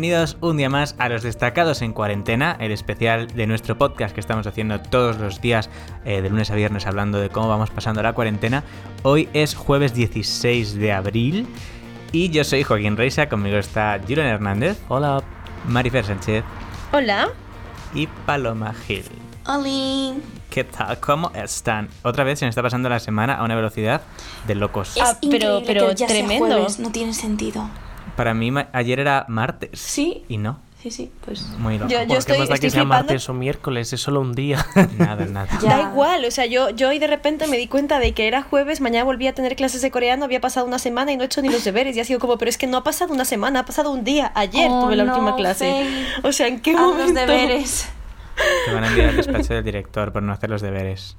bienvenidos un día más a los destacados en cuarentena, el especial de nuestro podcast que estamos haciendo todos los días eh, de lunes a viernes hablando de cómo vamos pasando la cuarentena. Hoy es jueves 16 de abril y yo soy Joaquín Reisa, conmigo está Julian Hernández. Hola. Marifer Sánchez. Hola. Y Paloma Gil. Hola. ¿Qué tal? ¿Cómo están? Otra vez se me está pasando la semana a una velocidad de locos. Es Ah, pero- increíble pero que ya sea tremendo. jueves, no tiene sentido. Para mí ma- ayer era martes. Sí. Y no. Sí, sí, pues. Muy loco. Yo- yo ¿Por qué estoy- más da que estoy sea flipando. martes o miércoles? Es solo un día. Nada, nada. Ya. Da igual, o sea, yo, yo hoy de repente me di cuenta de que era jueves, mañana volví a tener clases de coreano, había pasado una semana y no he hecho ni los deberes. Y ha sido como, pero es que no ha pasado una semana, ha pasado un día. Ayer Oh, tuve la no, última clase. Faye. O sea, ¿en qué Haz momento? los deberes. Te van a enviar al despacho del director por no hacer los deberes.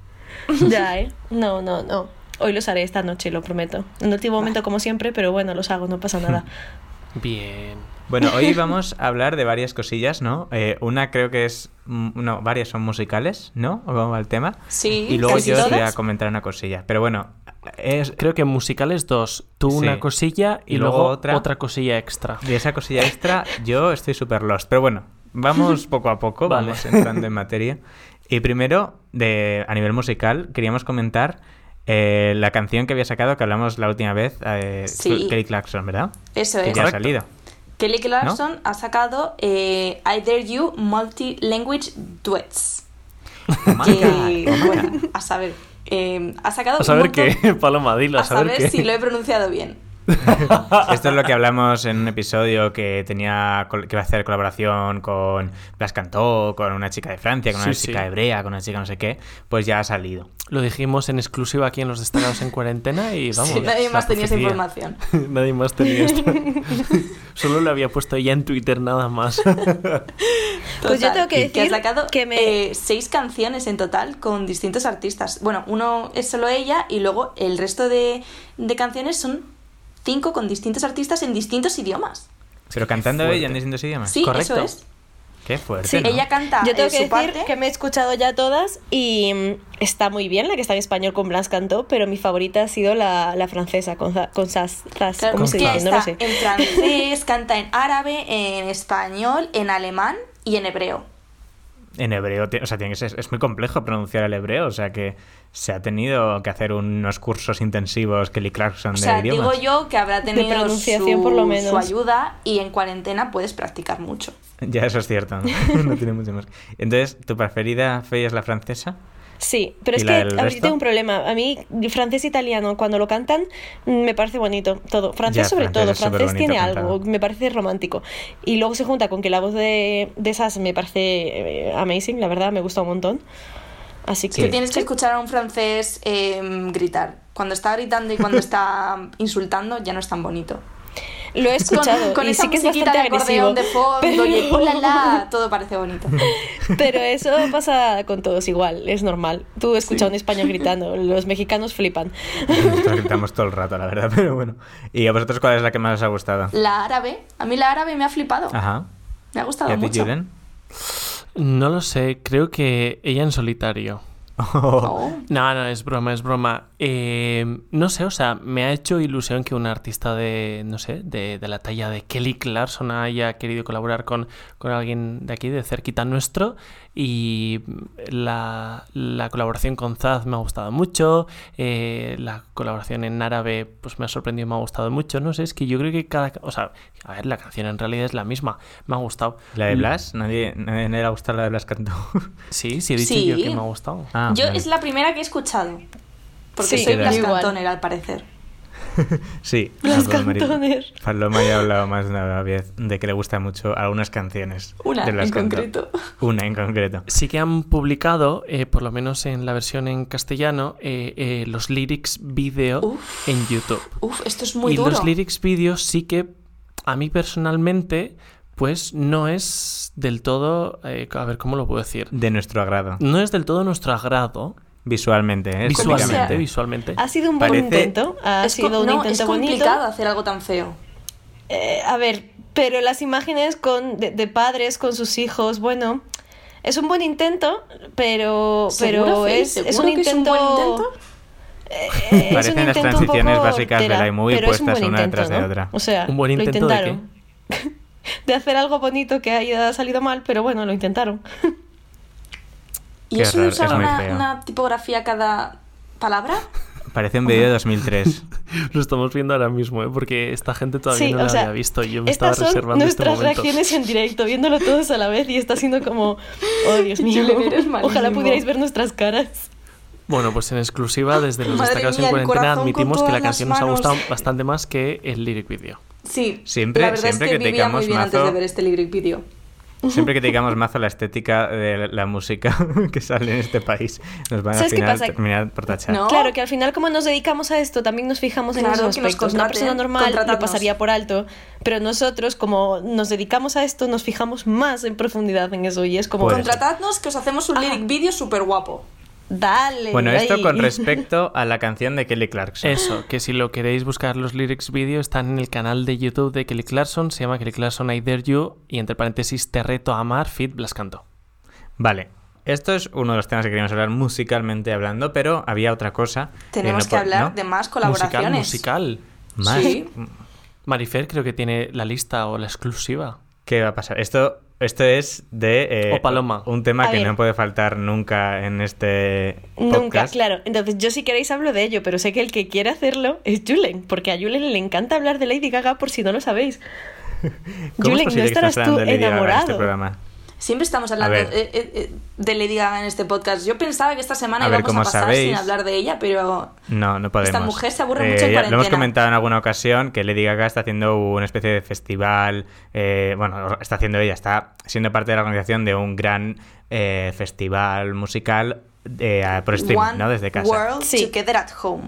Ya, ¿eh? No, no, no. Hoy los haré esta noche, lo prometo. En el último momento, como siempre, pero bueno, los hago, no pasa nada. Bien. Bueno, hoy vamos a hablar de varias cosillas, ¿no? Eh, una creo que es... mm, No, varias son musicales, ¿no? ¿O cómo va el tema? Sí, Y luego casi yo os voy a comentar una cosilla. Pero bueno, es... Creo que musicales dos. Tú Sí. una cosilla y, Y luego luego, otra. otra. cosilla extra. de esa cosilla extra yo estoy súper lost. Pero bueno, vamos poco a poco, Vale. vamos entrando en materia. Y primero, de, a nivel musical, queríamos comentar eh, la canción que había sacado, que hablamos la última vez, eh, Sí. Kelly Clarkson, ¿verdad? Eso Que es. ya ha salido. Kelly Clarkson ha sacado eh, I Dare You Multi-Language Duets. Oh Que, oh bueno, a saber. eh, ha sacado A saber montón- qué, Paloma, dilo, a A saber, saber qué. si lo he pronunciado bien. Esto es lo que hablamos en un episodio que tenía que iba a hacer colaboración con Blas Cantó, con una chica de Francia, con una Sí, chica sí. hebrea, con una chica no sé qué, pues ya ha salido. Lo dijimos en exclusiva aquí en los destacados en cuarentena y vamos. Sí, nadie más tenía esa información. nadie más tenía esto. Solo lo había puesto ella en Twitter nada más. Pues yo tengo que decir sacado que me- eh, seis canciones en total con distintos artistas. Bueno, uno es solo ella y luego el resto de, de canciones son cinco con distintos artistas en distintos idiomas. Pero cantando ella en distintos idiomas. Sí, Correcto. eso es. Qué fuerte. Sí, ¿no? ella canta Yo tengo eh, que su decir parte. que me he escuchado ya todas y mm, está muy bien la que está en español con Blas Cantó, pero mi favorita ha sido la, la francesa con, con Sas. Claro, ¿Cómo se dice? No lo sé. en francés, canta en árabe, en español, en alemán y en hebreo. En hebreo, o sea, tiene que ser- es muy complejo pronunciar el hebreo, o sea que se ha tenido que hacer unos cursos intensivos Kelly Clarkson O de sea, idiomas. digo yo que habrá tenido pronunciación, su, por lo menos. su ayuda y en cuarentena puedes practicar mucho. Ya eso es cierto, ¿no? no tiene mucho más. Entonces, ¿tu preferida, Faye, es la francesa? Sí, pero ¿Y es que a ver, resto? yo tengo un problema. A mí, francés e italiano, cuando lo cantan, mm, me parece bonito todo. Francés Ya, sobre francés todo. Francés tiene cantado. algo, me parece romántico. Y luego se junta con que la voz de, de esas me parece eh, amazing, la verdad, me gusta un montón. Así que... Sí. Tienes que escuchar a un francés eh, gritar. Cuando está gritando y cuando está insultando ya no es tan bonito. Lo he escuchado con, con y esa sí que es bastante de agresivo. de fondo y el pero- "Oh, la, la", todo parece bonito. Pero eso pasa con todos igual, es normal. Tú escuchas a un español gritando, los mexicanos flipan. Nosotros gritamos todo el rato, la verdad, pero bueno. ¿Y a vosotros cuál es la que más os ha gustado? La árabe, a mí la árabe me ha flipado. Ajá. Me ha ¿Y gustado a ti, mucho. Julen? No lo sé, creo que ella en solitario. Oh. No, no, es broma, es broma. Eh, no sé, o sea, me ha hecho ilusión que un artista de, no sé, de, de la talla de Kelly Clarkson haya querido colaborar con, con alguien de aquí, de cerquita nuestro. Y la, la colaboración con Zaz me ha gustado mucho. eh, la colaboración en árabe, pues me ha sorprendido y me ha gustado mucho. No sé, es que yo creo que cada. O sea, a ver, la canción en realidad es la misma. Me ha gustado. ¿La de Blas? ¿Nadie, nadie le ha gustado la de Blas Cantó? Sí, sí, he dicho Sí. yo que me ha gustado. Ah, Yo vale. es la primera que he escuchado. Porque Sí, soy yo Blas igual. Cantoner, al parecer. Sí. Blas ah, Paloma- Cantoner. Paloma ya ha hablado más de una vez de que le gustan mucho algunas canciones. Una de Blas en concreto. Una en concreto. Sí que han publicado, eh, por lo menos en la versión en castellano, eh, eh, los lyrics video Uf. en YouTube. Uf, esto es muy y duro. los lyrics video sí que a mí personalmente, pues no es del todo, eh, a ver cómo lo puedo decir, De nuestro agrado. no es del todo nuestro agrado Visualmente, ¿eh? visualmente, visualmente. Ha sido un buen Parece- intento, ha es, sido un no, intento es bonito. complicado hacer algo tan feo. Eh, a ver, pero las imágenes con, de, de padres con sus hijos, bueno, es un buen intento, pero, ¿Seguro, pero es, es ¿Seguro un que es un intento. buen intento? Eh, es un Parecen las intento un transiciones básicas de la iMovie puestas una intento, detrás de otra. O sea, ¿Un buen lo intento de intentaron. de hacer algo bonito que haya salido mal, pero bueno, lo intentaron. ¿Y Qué eso de raro, usar es muy una, feo. una tipografía cada palabra? Parece un vídeo de 2003. Lo estamos viendo ahora mismo, ¿eh? porque esta gente todavía Sí, no lo o sea, había visto. y Yo me estaba Estas son reservando este nuestras momento. reacciones en directo, viéndolo todos a la vez y está siendo como, oh Dios mío, Julen, eres ojalá pudierais ver nuestras caras. Bueno, pues en exclusiva, desde los Madre destacados mía, en el cuarentena, corazón con admitimos que la las canción nos ha manos. gustado bastante más que el lyric video. Sí, Siempre- la verdad siempre es que vivía muy bien antes mazo- de ver este lyric video. Siempre que digamos mazo la estética de la música que sale en este país, nos van a al ¿Sabes qué final pasa? terminar por tachar. No. Claro, que al final como nos dedicamos a esto, también nos fijamos en Claro, esos que aspectos. Una persona normal lo contratadnos. pasaría por alto, pero nosotros como nos dedicamos a esto, nos fijamos más en profundidad en eso y es como, Puede ser. Contratadnos que os hacemos un lyric video súper guapo. Dale. Bueno, esto ahí. con respecto a la canción de Kelly Clarkson. Eso, que si lo queréis buscar los lyrics video están en el canal de YouTube de Kelly Clarkson, se llama Kelly Clarkson I Dare You y entre paréntesis Te reto a amar, Fit Blas Canto. Vale. Esto es uno de los temas que queríamos hablar musicalmente hablando, pero había otra cosa. Tenemos no que hablar ¿no? de más Musical, colaboraciones. musical. Más. Sí. Marifer creo que tiene la lista o la exclusiva. ¿Qué va a pasar? Esto, esto es de... eh, O Paloma. Un tema A que ver. no puede faltar nunca en este Nunca, podcast. claro. Entonces, yo si queréis hablo de ello, pero sé que el que quiere hacerlo es Julen, porque a Julen le encanta hablar de Lady Gaga por si no lo sabéis. ¿Cómo Julen, es ¿no estarás tú de Lady Gaga en este enamorado? programa? Siempre estamos hablando ver. eh, eh, eh, de Lady Gaga en este podcast. Yo pensaba que esta semana A ver, íbamos a pasar sabéis- sin hablar de ella, pero No, no podemos. Esta mujer se aburre mucho en ya Lo hemos cuarentena. comentado en alguna ocasión que Lady Gaga está haciendo una especie de festival. eh, bueno, está haciendo ella, está siendo parte de la organización de un gran eh, festival musical eh, por streaming, One ¿no? Desde casa. World Sí. Together at Home.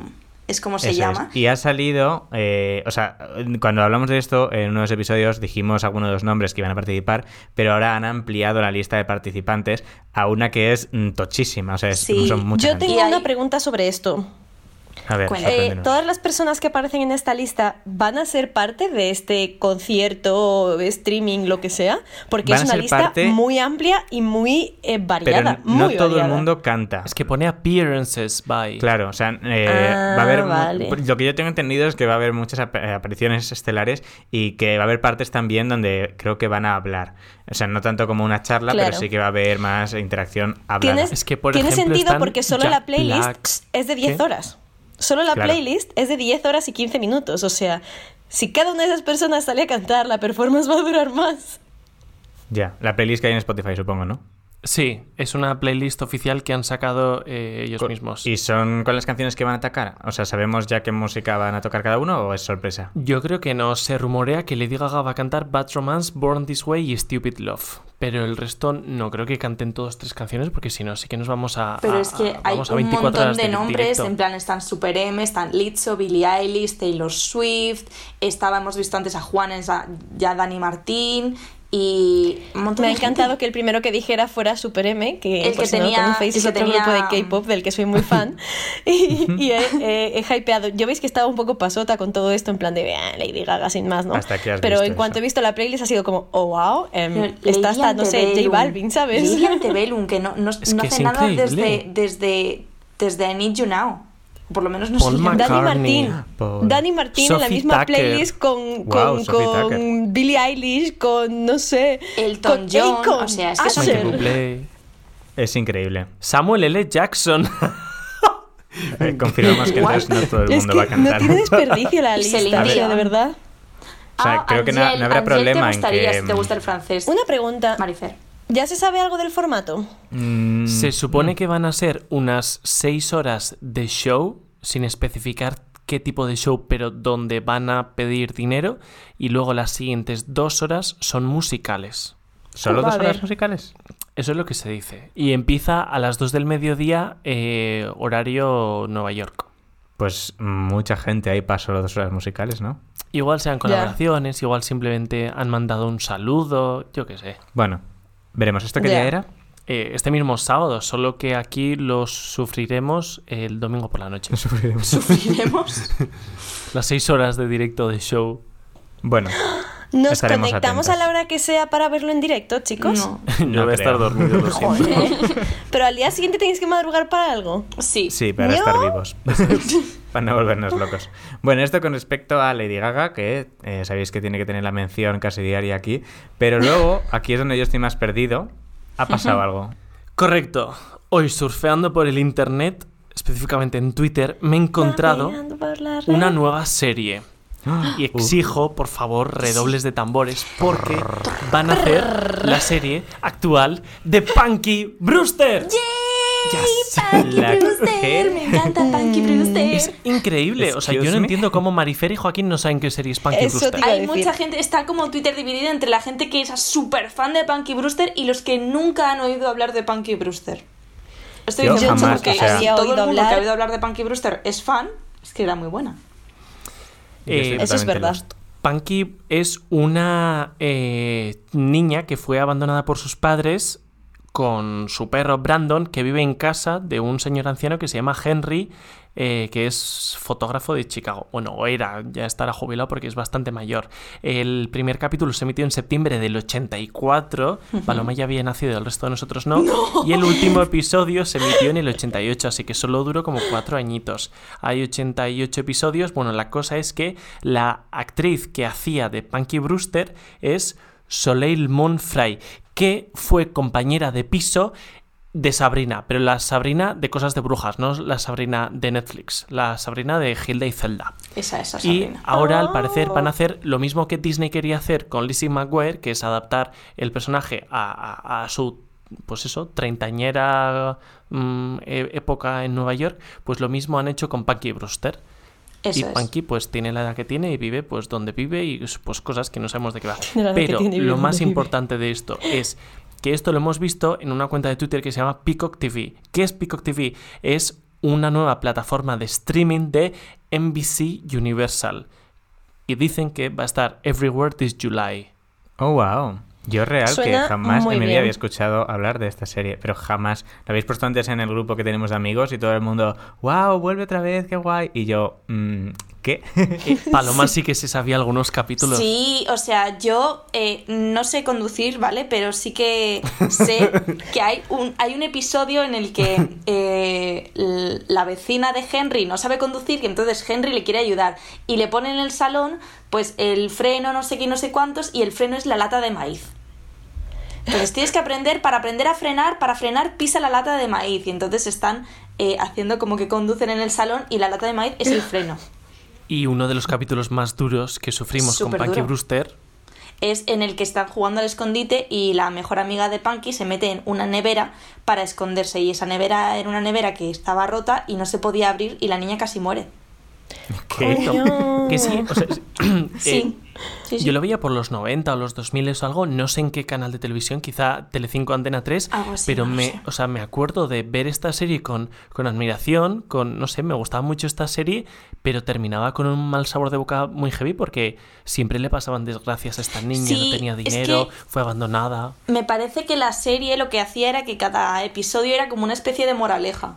Es como se Eso es. llama. Y ha salido, eh, o sea, cuando hablamos de esto, en unos episodios dijimos algunos de los nombres que iban a participar, pero ahora han ampliado la lista de participantes a una que es mm, tochísima, o sea, es- Sí. son muchas. Yo tengo una pregunta sobre esto. A ver, Cuenta. Eh, todas las personas que aparecen en esta lista van a ser parte de este concierto, streaming, lo que sea, porque Van es a una lista parte- muy amplia y muy eh, pero variada. no muy todo el mundo canta. Es que pone appearances by. Claro, o sea, eh, Ah, va a haber. vale. Lo que yo tengo entendido es que va a haber muchas ap- apariciones estelares y que va a haber partes también donde creo que van a hablar. O sea, no tanto como una charla, Claro. pero sí que va a haber más interacción hablada. ¿Tienes, Es que, por tiene ejemplo, sentido están porque solo Jack la playlist Black. es de 10 ¿Qué? horas. Solo la Claro. playlist es de 10 horas y 15 minutos. O sea, si cada una de esas personas sale a cantar, la performance va a durar más. Ya, la playlist que hay en Spotify, supongo, ¿no? Sí, es una playlist oficial que han sacado eh, ellos Co- mismos. ¿Y son con las canciones que van a atacar? O sea, ¿sabemos ya qué música van a tocar cada uno o es sorpresa? Yo creo que no. Se rumorea que Lady Gaga va a cantar Bad Romance, Born This Way y Stupid Love. Pero el resto no creo que canten todos tres canciones porque si no, sí que nos vamos a. Pero a- es que a- hay vamos a un 24 montón de nombres, directo. en plan están Super M, están Lizzo, Billie Eilish, Taylor Swift, estaba, hemos visto antes a Juanes, a, ya Dani Martín y un montón Me ha de gente. encantado que el primero que dijera fuera Super M, que, El que si no lo tenía- conocéis, el es que otro tenía- grupo de K-pop del que soy muy fan. y y he, he- he hypeado. Yo veis que estaba un poco pasota con todo esto, en plan de "Ah, Lady Gaga sin más, ¿no? Hasta que has Pero visto en cuanto eso. he visto la playlist ha sido como, oh wow, em, está hasta, no sé, J. Balvin, ¿sabes? Lady Antebellum, que no, no, Es no que hace es nada desde, desde, desde I Need You Now. Por lo menos no Paul se llama. Dani McCartney. Martín. Paul. Dani Martín en la Sophie misma Tucker. playlist con, Wow, con, Sophie con. Billie Eilish, con, no sé, Elton con John, Akon, o sea, es que son- Usher. Michael Bublé. Es increíble. Samuel L. Jackson. Eh, confirmamos que entonces no todo el Es mundo que va a cantar. no tiene desperdicio la lista, Celine o sea, Dion. de verdad. O sea, Ah, creo que no, Angel, no habrá Angel problema te en gustaría que... si te gusta el francés. Una pregunta. Marifer. ¿Ya se sabe algo del formato? Mm, Se supone que van a ser unas 6 horas de show, sin especificar qué tipo de show, pero donde van a pedir dinero. Y luego las siguientes dos horas son musicales. ¿Solo dos horas musicales? Eso es lo que se dice. Y empieza a las 2 del mediodía, eh, horario Nueva York. Pues mucha gente ahí para solo dos horas musicales, ¿no? Igual sean colaboraciones, igual simplemente han mandado un saludo, yo qué sé. Bueno, veremos. ¿Esto qué Ya. día era? Eh, este mismo sábado, solo que aquí los sufriremos el domingo por la noche. Sufriremos. Las 6 horas de directo de show. Bueno, ¿Nos conectamos a atentos. la hora que sea para verlo en directo, chicos? No. Yo No voy a estar dormido, lo. Joder. Pero al día siguiente tenéis que madrugar para algo. Sí. sí, para ¿Yo? estar vivos. Para no volvernos locos. Bueno, esto con respecto a Lady Gaga, que eh, sabéis que tiene que tener la mención casi diaria aquí. Pero luego, aquí es donde yo estoy más perdido. Ha pasado algo. Correcto. Hoy surfeando por el internet, específicamente en Twitter, me he encontrado una nueva serie. Y exijo, por favor, redobles de tambores, porque van a hacer la serie actual de Punky Brewster. Yes. Brewster, ¿Qué? me encanta Punky Brewster. Es increíble. O sea, yo no me. entiendo cómo Marifer y Joaquín no saben qué serie es Punky Eso Brewster. Hay mucha gente, está como Twitter dividido entre la gente que es súper fan de Punky Brewster y los que nunca han oído hablar de Punky Brewster. Estoy Yo diciendo jamás, porque o sea- todo el mundo que ha oído hablar de Punky Brewster es fan, es que era muy buena. Eh, Eso es verdad. lost. Punky es una eh, niña que fue abandonada por sus padres con su perro Brandon, que vive en casa de un señor anciano que se llama Henry, eh, que es fotógrafo de Chicago. Bueno, era, ya estará jubilado porque es bastante mayor. El primer capítulo se emitió en septiembre del 84. Paloma ya había nacido, el resto de nosotros no. Y el último episodio se emitió en el 88, así que solo duró como cuatro añitos. Hay 88 episodios. Bueno, la cosa es que la actriz que hacía de Punky Brewster es Soleil Monfray, que fue compañera de piso de Sabrina, pero la Sabrina de cosas de brujas, no la Sabrina de Netflix, la Sabrina de Hilda y Zelda. Esa, esa Y Sabrina. ahora, al parecer, van a hacer lo mismo que Disney quería hacer con Lizzie McGuire, que es adaptar el personaje a, a- a su, pues eso, treintañera mm, e- época en Nueva York. Pues lo mismo han hecho con Punky Brewster. Eso y es. Punky pues tiene la edad que tiene y vive pues donde vive y pues cosas que no sabemos de qué va. Pero lo más vive. importante de esto es que esto lo hemos visto en una cuenta de Twitter que se llama Peacock TV. ¿Qué es Peacock TV? Es una nueva plataforma de streaming de NBC Universal. Y dicen que va a estar everywhere this July. Oh, wow. Yo real Suena que jamás en mi vida había escuchado hablar de esta serie, pero jamás. Lo habéis puesto antes en el grupo que tenemos de amigos y todo el mundo, wow, vuelve otra vez, qué guay. Y yo, mm, ¿qué? Eh, Paloma sí que se sabía algunos capítulos. Sí, o sea, yo eh, no sé conducir, ¿vale? Pero sí que sé que hay un, hay un episodio en el que eh, la vecina de Henry no sabe conducir y entonces Henry le quiere ayudar y le pone en el salón pues el freno, no sé qué, no sé cuántos y el freno es la lata de maíz. Entonces tienes que aprender, para aprender a frenar, para frenar pisa la lata de maíz y entonces están eh, haciendo como que conducen en el salón y la lata de maíz es el freno. Y uno de los capítulos más duros que sufrimos con Punky duro. Brewster es en el que están jugando al escondite y la mejor amiga de Punky se mete en una nevera para esconderse y esa nevera era una nevera que estaba rota y no se podía abrir y la niña casi muere. Coño. Que sí, o sea, eh, Sí. Sí, sí. Yo lo veía por los 90 o los 2000 o algo, no sé en qué canal de televisión, quizá Telecinco Antena 3, Algo así, pero me, o sea, me acuerdo de ver esta serie con, con admiración, con, no sé, me gustaba mucho esta serie, pero terminaba con un mal sabor de boca muy heavy porque siempre le pasaban desgracias a esta niña, Sí, no tenía es dinero, que- fue abandonada. Me parece que la serie lo que hacía era que cada episodio era como una especie de moraleja.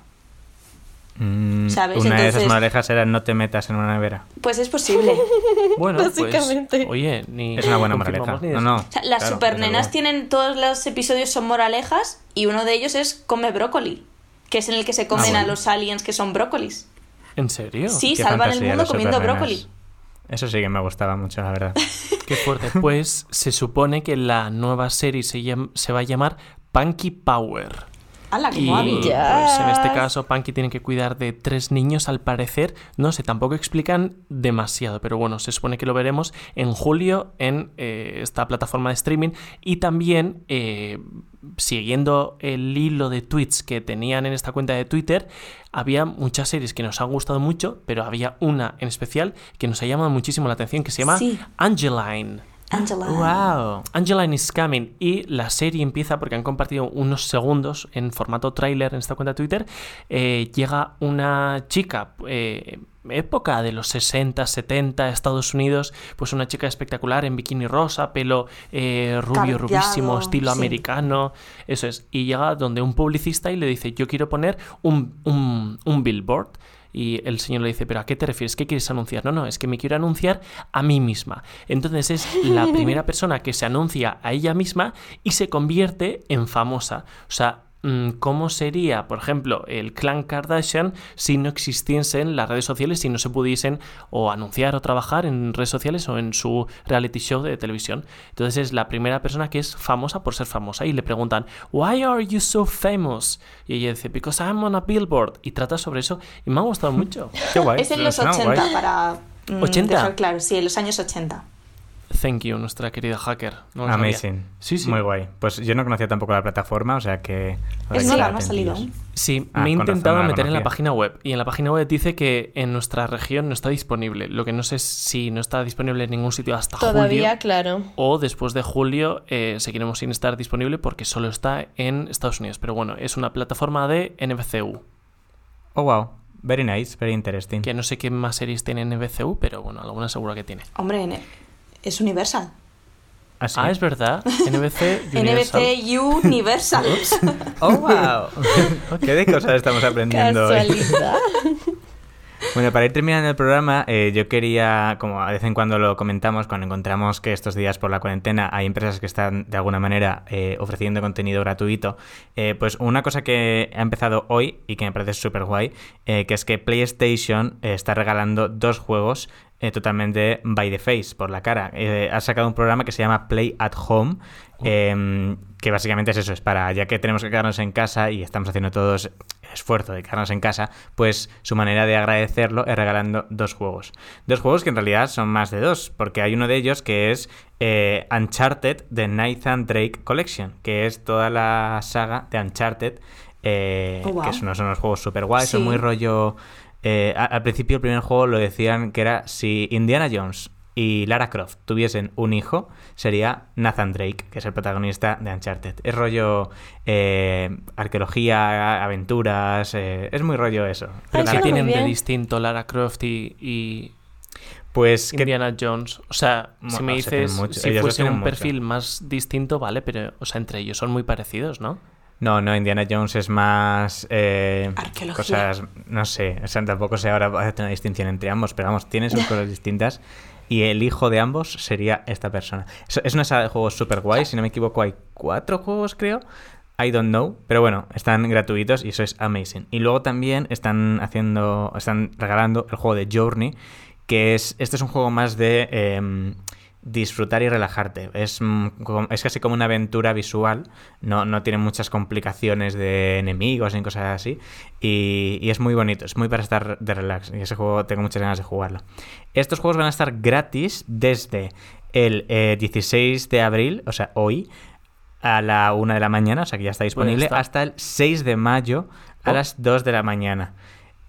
Mm, ¿Sabes? Una de esas moralejas era no te metas en una nevera. Pues es posible. Bueno, Básicamente. pues, oye, ni Es una buena moraleja. No, no. O sea, las claro, supernenas tienen todos los episodios son moralejas y uno de ellos es come brócoli, que es en el que se comen bueno. a los aliens que son brócolis. ¿En serio? Sí, salvan el mundo comiendo supernenas. brócoli. Eso sí que me gustaba mucho, la verdad. Qué fuerte. Pues se supone que la nueva serie se, llam- se va a llamar Punky Power. ¡Hala, Y pues, en este caso, Punky tiene que cuidar de tres niños, al parecer. No sé, tampoco explican demasiado, pero bueno, se supone que lo veremos en julio en eh, esta plataforma de streaming. Y también, eh, siguiendo el hilo de tweets que tenían en esta cuenta de Twitter, había muchas series que nos han gustado mucho, pero había una en especial que nos ha llamado muchísimo la atención, que se llama Sí. Angeline. ¡Wow! Angeline is coming y la serie empieza porque han compartido unos segundos en formato tráiler en esta cuenta de Twitter. Eh, llega una chica, eh, época de los 60, 70, Estados Unidos, pues una chica espectacular en bikini rosa, pelo eh, rubio, rubísimo, estilo sí. americano, eso es. Y llega donde un publicista y le dice, yo quiero poner un, un, un billboard. Y el señor le dice, ¿pero a qué te refieres? ¿Qué quieres anunciar? No, no, es que me quiero anunciar a mí misma. Entonces es la primera persona que se anuncia a ella misma y se convierte en famosa. O sea, cómo sería, por ejemplo, el clan Kardashian si no existiesen las redes sociales, si no se pudiesen o anunciar o trabajar en redes sociales o en su reality show de televisión. Entonces es la primera persona que es famosa por ser famosa y le preguntan, ¿Why are you so famous? Y ella dice, Because I'm on a billboard. Y trata sobre eso y me ha gustado mucho. Qué guay. Es en los Suena 80 guay. para mm, 80. dejar claro, sí, en los años 80. Thank you, nuestra querida hacker. No. Amazing. Sí, sí. Muy guay. Pues yo no conocía tampoco la plataforma, o sea que... Es nueva, no ha salido. Sí, Ah, me he con razón, intentado meter en la página web y en la página web dice que en nuestra región no está disponible. Lo que no sé es si no está disponible en ningún sitio hasta Todavía, julio claro. o después de julio eh, seguiremos sin estar disponible porque solo está en Estados Unidos. Pero bueno, es una plataforma de NBCU, Oh, wow. Very nice, very interesting. que no sé qué más series tiene NBCU, pero bueno, alguna seguro que tiene. Hombre, en- es Universal. Ah, sí. Ah, es verdad, NBC Universal. NBC Universal. Oh, wow. Qué de cosas estamos aprendiendo. hoy. Casualidad. Bueno, para ir terminando el programa, eh, yo quería, como de vez en cuando lo comentamos, cuando encontramos que estos días por la cuarentena hay empresas que están de alguna manera eh, ofreciendo contenido gratuito, eh, pues una cosa que ha empezado hoy y que me parece súper guay, eh, que es que PlayStation eh, está regalando dos juegos eh, totalmente by the face, por la cara. Eh, ha sacado un programa que se llama Play at Home, eh, que básicamente es eso, es para, ya que tenemos que quedarnos en casa y estamos haciendo todos el esfuerzo de quedarnos en casa, pues su manera de agradecerlo es regalando dos juegos. Dos juegos que en realidad son más de dos, porque hay uno de ellos que es eh, Uncharted de Nathan Drake Collection, que es toda la saga de Uncharted, eh, Oh, wow. que son, son unos juegos súper guays, son muy rollo... eh, al principio el primer juego lo decían que era si Indiana Jones y Lara Croft tuviesen un hijo, sería Nathan Drake, que es el protagonista de Uncharted. Es rollo eh, arqueología, aventuras, eh, es muy rollo eso. ¿Pero Ay, qué tienen de distinto Lara Croft y, y Pues que Indiana Jones? O sea, si Bueno, me se tienen dices si ellos fuese un mucho. perfil más distinto, vale, pero, o sea, entre ellos son muy parecidos, ¿no? No, no, Indiana Jones es más. eh, Arqueología. Cosas. No sé, o sea, tampoco sé ahora hacer una distinción entre ambos, pero vamos, tienen sus cosas distintas. Y el hijo de ambos sería esta persona. Es, es una saga de juegos súper guay, si no me equivoco, hay cuatro juegos, creo. I don't know, pero bueno, están gratuitos y eso es amazing. Y luego también están haciendo, están regalando el juego de Journey, que es, este es un juego más de em, disfrutar y relajarte. Es, mm, es casi como una aventura visual, no, no tiene muchas complicaciones de enemigos ni cosas así, y, y es muy bonito, es muy para estar de relax, y ese juego tengo muchas ganas de jugarlo. Estos juegos van a estar gratis desde el eh, 16 de abril, o sea, hoy, a la 1 de la mañana, o sea que ya está disponible, está. hasta el 6 de mayo a Oh. las 2 de la mañana.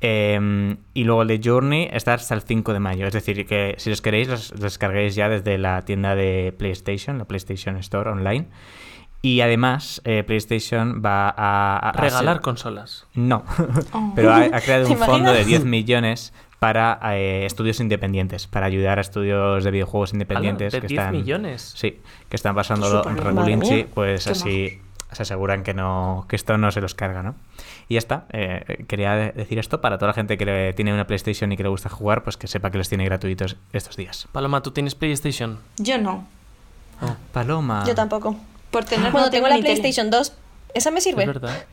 Eh, y luego el de Journey está hasta el 5 de mayo. Es decir, que si los queréis, los los descarguéis ya desde la tienda de PlayStation, la PlayStation Store online. Y además, eh, PlayStation va a, a- a Regalar ser- consolas. No, Oh. pero ha, ha creado ¿Te un fondo de imaginas? 10 millones para eh, estudios independientes, para ayudar a estudios de videojuegos independientes de que 10 están millones. Sí, que están pasándolo bien. regulinchi, pues Qué así se aseguran que no que esto no se los carga, ¿no? Y ya está. eh, quería de- decir esto para toda la gente que le- tiene una PlayStation y que le gusta jugar, pues que sepa que los tiene gratuitos estos días. Paloma, ¿tú tienes PlayStation? Yo no. Paloma. Yo tampoco. Por tener Bueno, no tengo la ni tele. PlayStation 2. ¿Esa me Es sirve? verdad.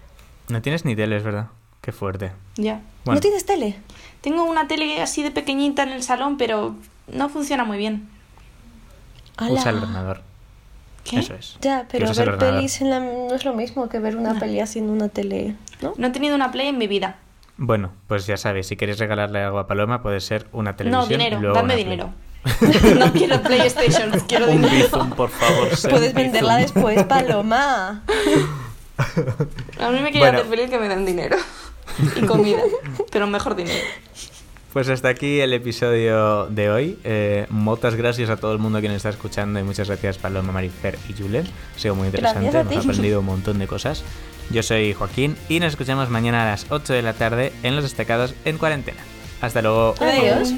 No tienes ni tele, es verdad. Qué fuerte. Ya. Bueno, ¿No tienes tele? Tengo una tele así de pequeñita en el salón, pero no funciona muy bien. usa el ordenador. ¿Qué? Eso es. Ya, pero ver ordenador. pelis en la- no es lo mismo que ver una No. peli así en una tele, ¿no? No he tenido una Play en mi vida. Bueno, pues ya sabes, si quieres regalarle algo a Paloma, puede ser una televisión. No, dinero. y luego Dame dinero. no quiero PlayStation, quiero Un dinero. Bizum, por favor. Puedes venderla Bizum. después, Paloma. A mí me quiere Bueno. hacer feliz que me den dinero. y comida. Pero mejor dinero. Pues hasta aquí el episodio de hoy. Eh, muchas gracias a todo el mundo que nos está escuchando y muchas gracias Paloma, Marifer y Julen. Ha sido muy interesante, hemos aprendido un montón de cosas. Yo soy Joaquín y nos escuchamos mañana a las 8 de la tarde en Los Destacados en Cuarentena. Hasta luego. Adiós.